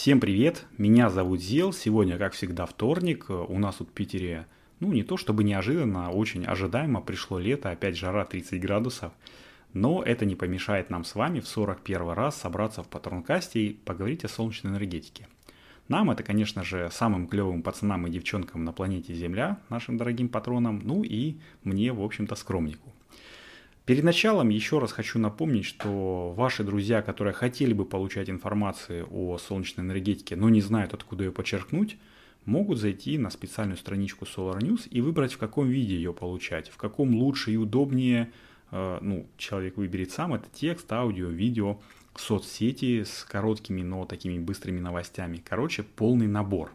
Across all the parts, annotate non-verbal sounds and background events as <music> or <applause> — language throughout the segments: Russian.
Всем привет, меня зовут Зел, сегодня, как всегда, вторник, у нас тут в Питере, ну, не то чтобы неожиданно, а очень ожидаемо пришло лето, опять жара 30 градусов, но это не помешает нам с вами в 41 раз собраться в Патронкасте и поговорить о солнечной энергетике. Нам это, конечно же, самым клевым пацанам и девчонкам на планете Земля, нашим дорогим патронам, ну и мне, в общем-то, скромнику. Перед началом еще раз хочу напомнить, что ваши друзья, которые хотели бы получать информацию о солнечной энергетике, но не знают, откуда ее подчеркнуть, могут зайти на специальную страничку Solar News и выбрать, в каком виде ее получать, в каком лучше и удобнее, э, ну, человек выберет сам, это текст, аудио, видео, соцсети с короткими, но такими быстрыми новостями. Короче, полный набор.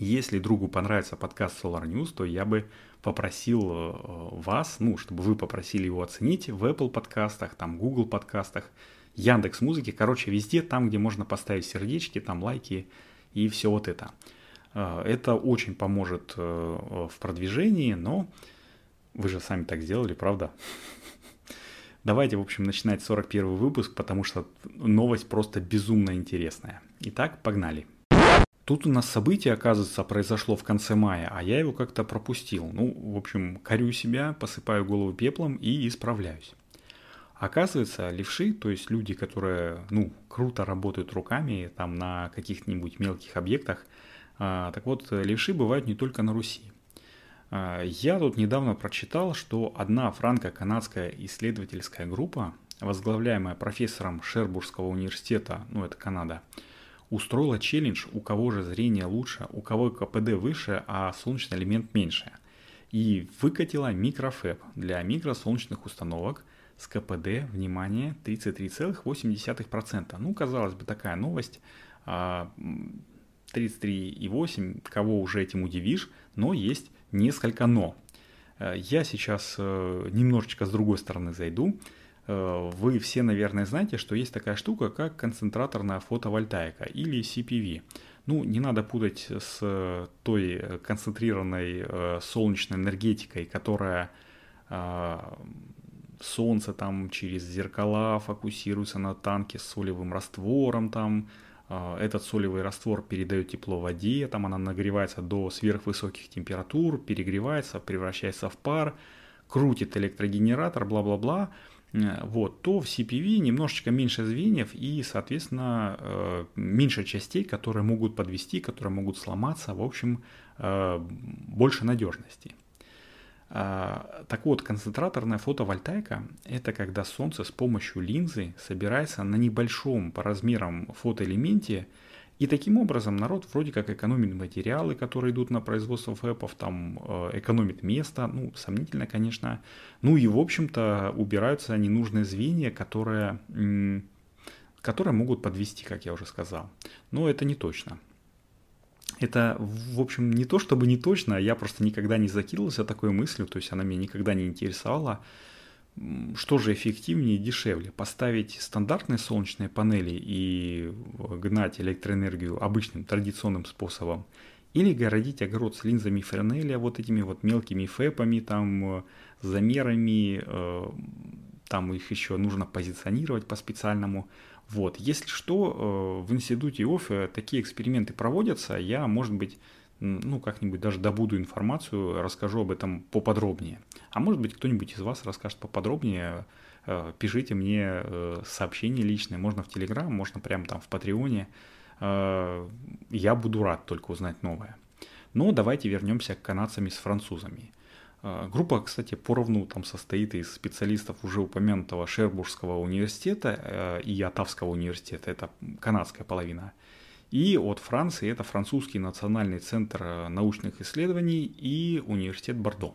Если другу понравится подкаст Solar News, то я бы попросил э, вас, ну, чтобы вы попросили его оценить в Apple подкастах, там, Google подкастах, Яндекс Музыки, короче, везде там, где можно поставить сердечки, там лайки и все вот это. Э, это очень поможет э, в продвижении, но вы же сами так сделали, правда? <laughs> Давайте, в общем, начинать 41 выпуск, потому что новость просто безумно интересная. Итак, погнали. Тут у нас событие, оказывается, произошло в конце мая, а я его как-то пропустил. Ну, в общем, корю себя, посыпаю голову пеплом и исправляюсь. Оказывается, левши, то есть люди, которые, ну, круто работают руками, там, на каких-нибудь мелких объектах, а, так вот, левши бывают не только на Руси. А, я тут недавно прочитал, что одна франко-канадская исследовательская группа, возглавляемая профессором Шербургского университета, ну, это Канада, устроила челлендж, у кого же зрение лучше, у кого КПД выше, а солнечный элемент меньше. И выкатила микрофэб для микросолнечных установок с КПД, внимание, 33,8%. Ну, казалось бы, такая новость. 33,8, а, кого уже этим удивишь, но есть несколько но. Э, я сейчас э, немножечко с другой стороны зайду. Э, вы все, наверное, знаете, что есть такая штука, как концентраторная фотовольтаика или CPV. Ну, не надо путать с э, той концентрированной э, солнечной энергетикой, которая солнце там через зеркала фокусируется на танке с солевым раствором там, этот солевый раствор передает тепло воде, там она нагревается до сверхвысоких температур, перегревается, превращается в пар, крутит электрогенератор, бла-бла-бла. Э, вот, то в CPV немножечко меньше звеньев и, соответственно, э, меньше частей, которые могут подвести, которые могут сломаться, в общем, э, больше надежности. Так вот, концентраторная фотовольтайка – это когда Солнце с помощью линзы собирается на небольшом по размерам фотоэлементе – и таким образом народ вроде как экономит материалы, которые идут на производство фэпов, там э, экономит место, ну, сомнительно, конечно. Ну и, в общем-то, убираются ненужные звенья, которые, которые могут подвести, как я уже сказал. Но это не точно. Это, в общем, не то чтобы не точно, я просто никогда не закидывался такой мыслью, то есть она меня никогда не интересовала что же эффективнее и дешевле? Поставить стандартные солнечные панели и гнать электроэнергию обычным традиционным способом? Или городить огород с линзами Френеля, вот этими вот мелкими фэпами, там, замерами, э, там их еще нужно позиционировать по-специальному. Вот, если что, э, в институте ОФИ такие эксперименты проводятся, я, может быть, ну, как-нибудь даже добуду информацию, расскажу об этом поподробнее. А может быть, кто-нибудь из вас расскажет поподробнее, э, пишите мне э, сообщение личное, можно в Телеграм, можно прямо там в Патреоне. Э, я буду рад только узнать новое. Но давайте вернемся к канадцам с французами. Группа, кстати, поровну там состоит из специалистов уже упомянутого Шербургского университета и Атавского университета, это канадская половина – и от Франции это французский национальный центр э, научных исследований и университет Бордо.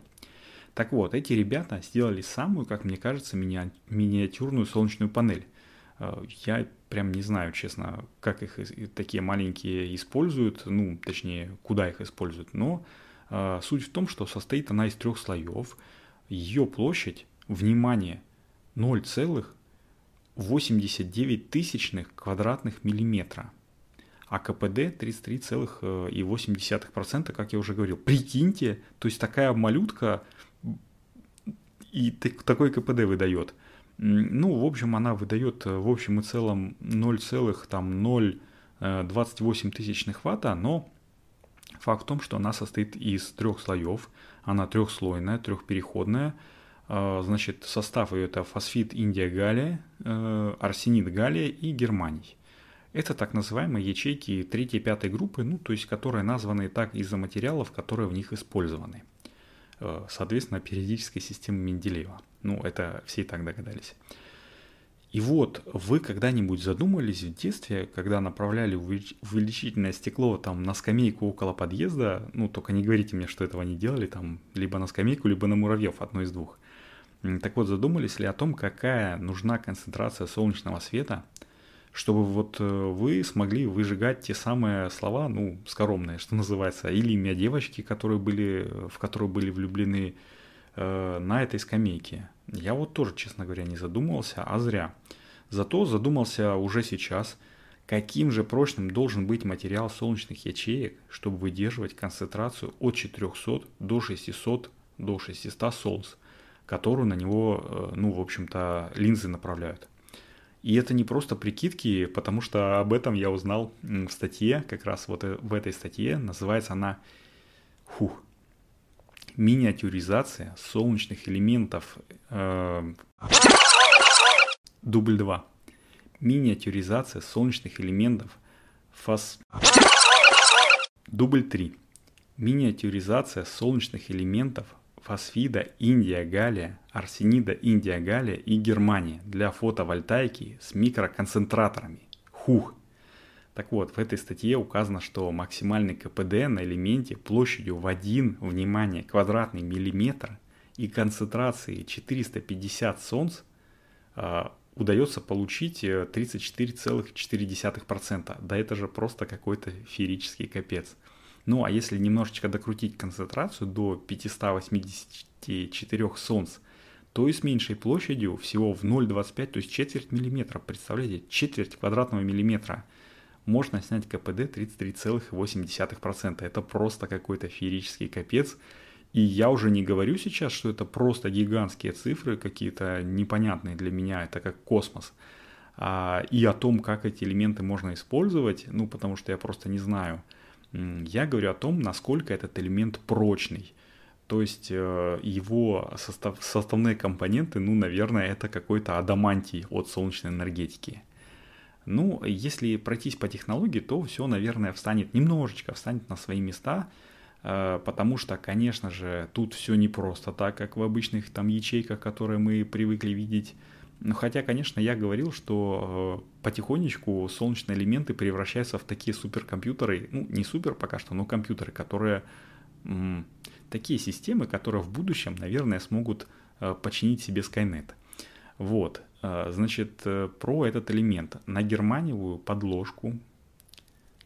Так вот, эти ребята сделали самую, как мне кажется, мини- миниатюрную солнечную панель. Э, я прям не знаю, честно, как их такие маленькие используют, ну, точнее, куда их используют, но э, суть в том, что состоит она из трех слоев. Ее площадь, внимание, 0,89 тысячных квадратных миллиметра – а КПД 33,8%, как я уже говорил. Прикиньте, то есть такая малютка и такой КПД выдает. Ну, в общем, она выдает э, в общем и целом 0,0 28 тысячных ватта, но факт в том, что она состоит из трех слоев. Она трехслойная, трехпереходная. Значит, состав ее это фосфид Индия Галия, арсенид Галия и германий. Это так называемые ячейки третьей и пятой группы, ну, то есть которые названы так из-за материалов, которые в них использованы. Соответственно, периодической системы Менделеева. Ну, это все и так догадались. И вот вы когда-нибудь задумались в детстве, когда направляли увеличительное стекло там на скамейку около подъезда, ну только не говорите мне, что этого не делали, там либо на скамейку, либо на муравьев, одно из двух. Так вот, задумались ли о том, какая нужна концентрация солнечного света, чтобы вот э, вы смогли выжигать те самые слова, ну, скоромные, что называется, или имя девочки, которые были, в которую были влюблены э, на этой скамейке. Я вот тоже, честно говоря, не задумывался, а зря. Зато задумался уже сейчас, каким же прочным должен быть материал солнечных ячеек, чтобы выдерживать концентрацию от 400 до 600 до 600 солнц, которую на него, э, ну, в общем-то, линзы направляют. И это не просто прикидки, потому что об этом я узнал в статье, как раз вот э, в этой статье, называется она, фух, миниатюризация солнечных элементов. Э, дубль 2. Миниатюризация солнечных элементов фос... Дубль 3. Миниатюризация солнечных элементов фосфида Индия Галия, арсенида Индия Галия и Германия для фотовольтайки с микроконцентраторами. Хух! Так вот, в этой статье указано, что максимальный КПД на элементе площадью в 1, внимание, квадратный миллиметр и концентрацией 450 солнц э, удается получить 34,4%. Э, да это же просто какой-то феерический капец. Ну а если немножечко докрутить концентрацию до 584 солнц, то и с меньшей площадью всего в 0,25, то есть четверть миллиметра, представляете, четверть квадратного миллиметра – можно снять КПД 33,8%. Это просто какой-то феерический капец. И я уже не говорю сейчас, что это просто гигантские цифры, какие-то непонятные для меня, это как космос. А, и о том, как эти элементы можно использовать, ну, потому что я просто не знаю. Я говорю о том, насколько этот элемент прочный. То есть э, его состав, составные компоненты, ну, наверное, это какой-то адамантий от солнечной энергетики. Ну, если пройтись по технологии, то все, наверное, встанет немножечко, встанет на свои места, э, потому что, конечно же, тут все не просто так, как в обычных там ячейках, которые мы привыкли видеть. Ну, хотя, конечно, я говорил, что э, потихонечку солнечные элементы превращаются в такие суперкомпьютеры, ну, не супер пока что, но компьютеры, которые такие системы, которые в будущем, наверное, смогут э, починить себе Skynet. Вот. А, значит, э, про этот элемент. На германиевую подложку,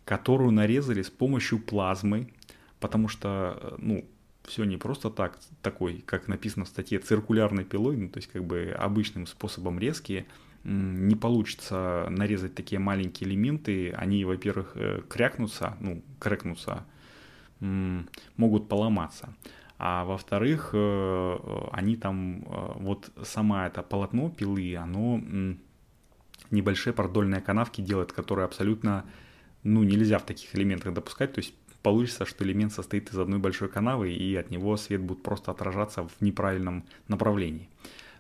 которую нарезали с помощью плазмы, потому что, э, ну, все не просто так, такой, как написано в статье, циркулярной пилой, ну, то есть как бы обычным способом резки, не получится нарезать такие маленькие элементы, они, во-первых, э, крякнутся, ну, крекнутся, могут поломаться. А во-вторых, э, они там, э, вот сама это полотно пилы, оно небольшие продольные канавки делает, которые абсолютно, ну, нельзя в таких элементах допускать, то есть получится, что элемент состоит из одной большой канавы, и от него свет будет просто отражаться в неправильном направлении.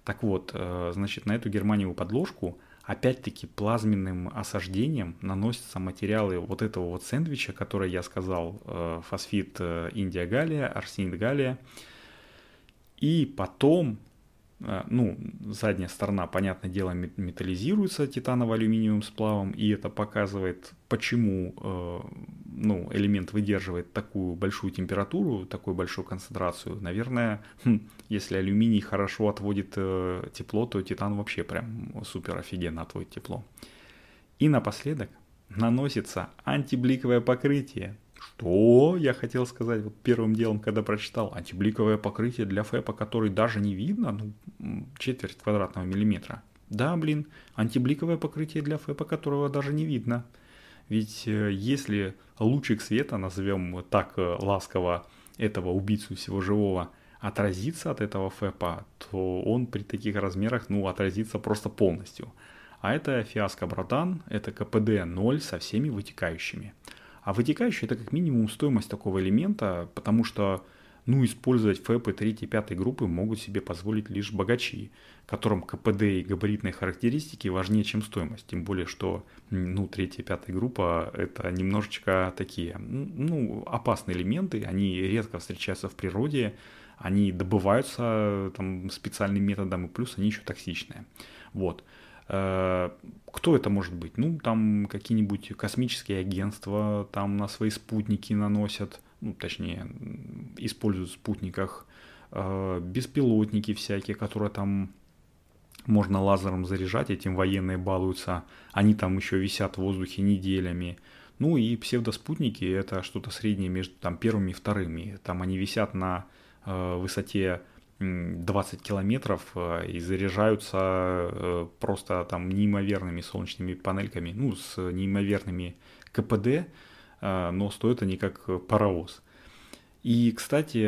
Так вот, значит, на эту германиевую подложку опять-таки плазменным осаждением наносятся материалы вот этого вот сэндвича, который я сказал, э, фосфит э, Индия Галия, арсенид Галия. И потом Э, ну, задняя сторона, понятное дело, металлизируется титаново-алюминиевым сплавом, и это показывает, почему э, ну, элемент выдерживает такую большую температуру, такую большую концентрацию. Наверное, <laughs> хм, если алюминий хорошо отводит э, тепло, то титан вообще прям супер офигенно отводит тепло. И напоследок наносится антибликовое покрытие, что я хотел сказать вот первым делом, когда прочитал антибликовое покрытие для ФЭПа, который даже не видно, ну, четверть квадратного миллиметра. Да, блин, антибликовое покрытие для ФЭПа, которого даже не видно. Ведь э, если лучик света, назовем так э, ласково этого убийцу всего живого, отразится от этого ФЭПа, то он при таких размерах, ну, отразится просто полностью. А это фиаско братан, это КПД 0 со всеми вытекающими. А вытекающий это как минимум стоимость такого элемента, потому что ну, использовать ФЭПы 3 и 5 группы могут себе позволить лишь богачи, которым КПД и габаритные характеристики важнее, чем стоимость. Тем более, что ну, 3 и 5 группа это немножечко такие ну, опасные элементы, они редко встречаются в природе, они добываются там, специальным методом, и плюс они еще токсичные. Вот. Э, кто это может быть? Ну, там какие-нибудь космические агентства там на свои спутники наносят – ну, точнее, используют в спутниках, э, беспилотники всякие, которые там можно лазером заряжать, этим военные балуются, они там еще висят в воздухе неделями. Ну и псевдоспутники это что-то среднее между там первыми и вторыми. Там они висят на э, высоте 20 километров э, и заряжаются э, просто там неимоверными солнечными панельками, ну с неимоверными КПД, но стоят они как паровоз. И, кстати,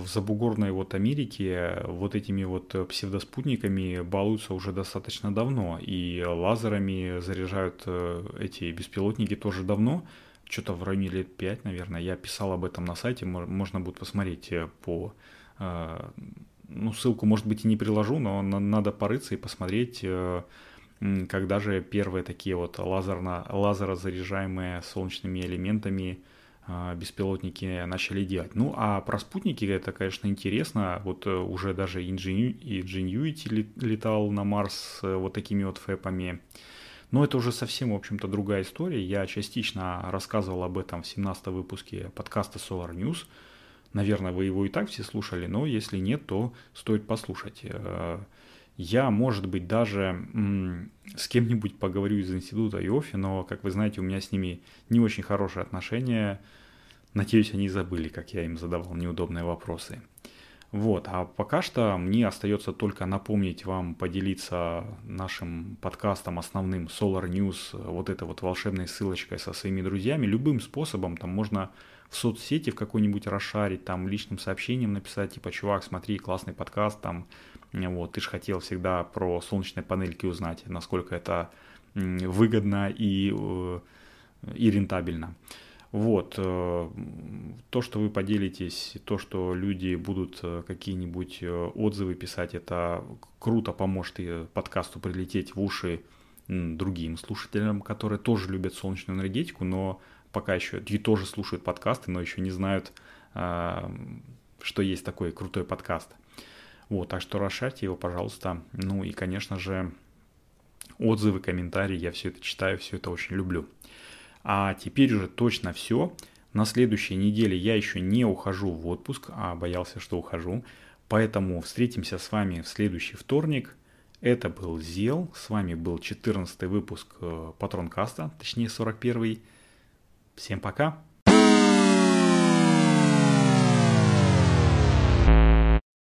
в забугорной вот Америке вот этими вот псевдоспутниками балуются уже достаточно давно, и лазерами заряжают э, эти беспилотники тоже давно, что-то в районе лет 5, наверное. Я писал об этом на сайте, можно будет посмотреть э, по... Э, ну, ссылку, может быть, и не приложу, но надо порыться и посмотреть когда же первые такие вот лазерно, лазерозаряжаемые солнечными элементами а, беспилотники начали делать. Ну, а про спутники это, конечно, интересно. Вот э, уже даже Ingenuity летал на Марс вот такими вот фэпами. Но это уже совсем, в общем-то, другая история. Я частично рассказывал об этом в 17 выпуске подкаста Solar News. Наверное, вы его и так все слушали, но если нет, то стоит послушать. Я, может быть, даже м- с кем-нибудь поговорю из института Иофи, но, как вы знаете, у меня с ними не очень хорошие отношения. Надеюсь, они забыли, как я им задавал неудобные вопросы. Вот, а пока что мне остается только напомнить вам поделиться нашим подкастом основным Solar News, вот этой вот волшебной ссылочкой со своими друзьями, любым способом, там можно в соцсети в какой-нибудь расшарить, там личным сообщением написать, типа, чувак, смотри, классный подкаст, там, вот, ты же хотел всегда про солнечные панельки узнать, насколько это выгодно и, э, и рентабельно. Вот, э, то, что вы поделитесь, то, что люди будут э, какие-нибудь отзывы писать, это круто поможет и подкасту прилететь в уши другим слушателям, которые тоже любят солнечную энергетику, но пока еще и тоже слушают подкасты, но еще не знают, что есть такой крутой подкаст. Вот, так что расшарьте его, пожалуйста. Ну и, конечно же, отзывы, комментарии, я все это читаю, все это очень люблю. А теперь уже точно все. На следующей неделе я еще не ухожу в отпуск, а боялся, что ухожу. Поэтому встретимся с вами в следующий вторник. Это был Зел, с вами был 14 выпуск э, Патронкаста, точнее 41. Всем пока!